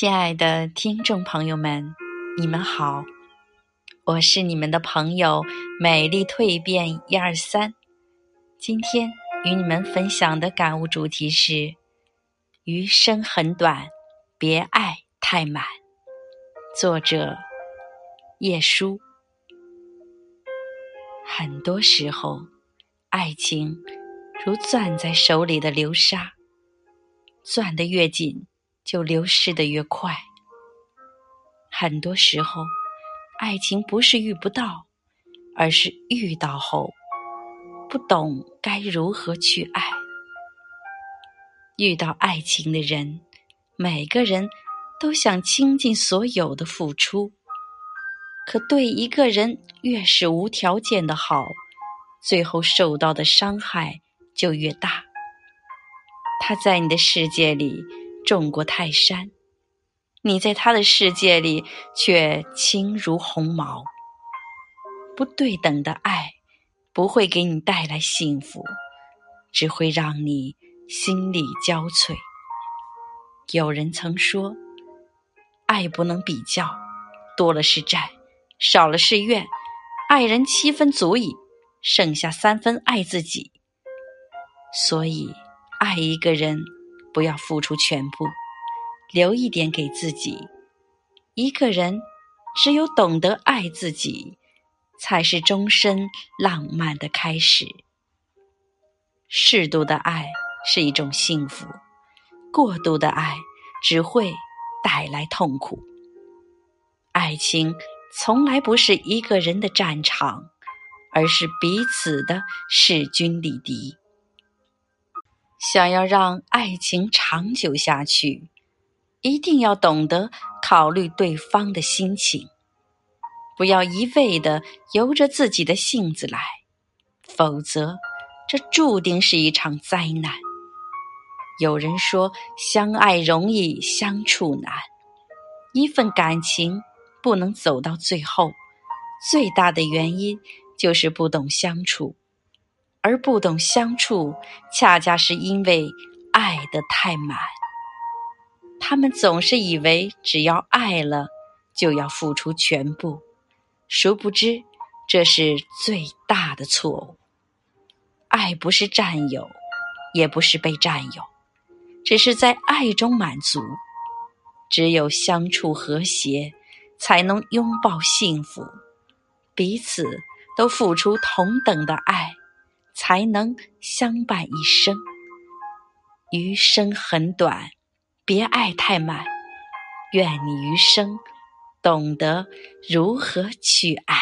亲爱的听众朋友们，你们好，我是你们的朋友美丽蜕变一二三。今天与你们分享的感悟主题是：余生很短，别爱太满。作者叶舒。很多时候，爱情如攥在手里的流沙，攥得越紧。就流失的越快。很多时候，爱情不是遇不到，而是遇到后不懂该如何去爱。遇到爱情的人，每个人都想倾尽所有的付出，可对一个人越是无条件的好，最后受到的伤害就越大。他在你的世界里。种过泰山，你在他的世界里却轻如鸿毛。不对等的爱不会给你带来幸福，只会让你心力交瘁。有人曾说，爱不能比较，多了是债，少了是怨。爱人七分足矣，剩下三分爱自己。所以，爱一个人。不要付出全部，留一点给自己。一个人只有懂得爱自己，才是终身浪漫的开始。适度的爱是一种幸福，过度的爱只会带来痛苦。爱情从来不是一个人的战场，而是彼此的势均力敌。想要让爱情长久下去，一定要懂得考虑对方的心情，不要一味的由着自己的性子来，否则这注定是一场灾难。有人说，相爱容易相处难，一份感情不能走到最后，最大的原因就是不懂相处。而不懂相处，恰恰是因为爱得太满。他们总是以为只要爱了，就要付出全部，殊不知这是最大的错误。爱不是占有，也不是被占有，只是在爱中满足。只有相处和谐，才能拥抱幸福，彼此都付出同等的爱。才能相伴一生。余生很短，别爱太满。愿你余生懂得如何去爱。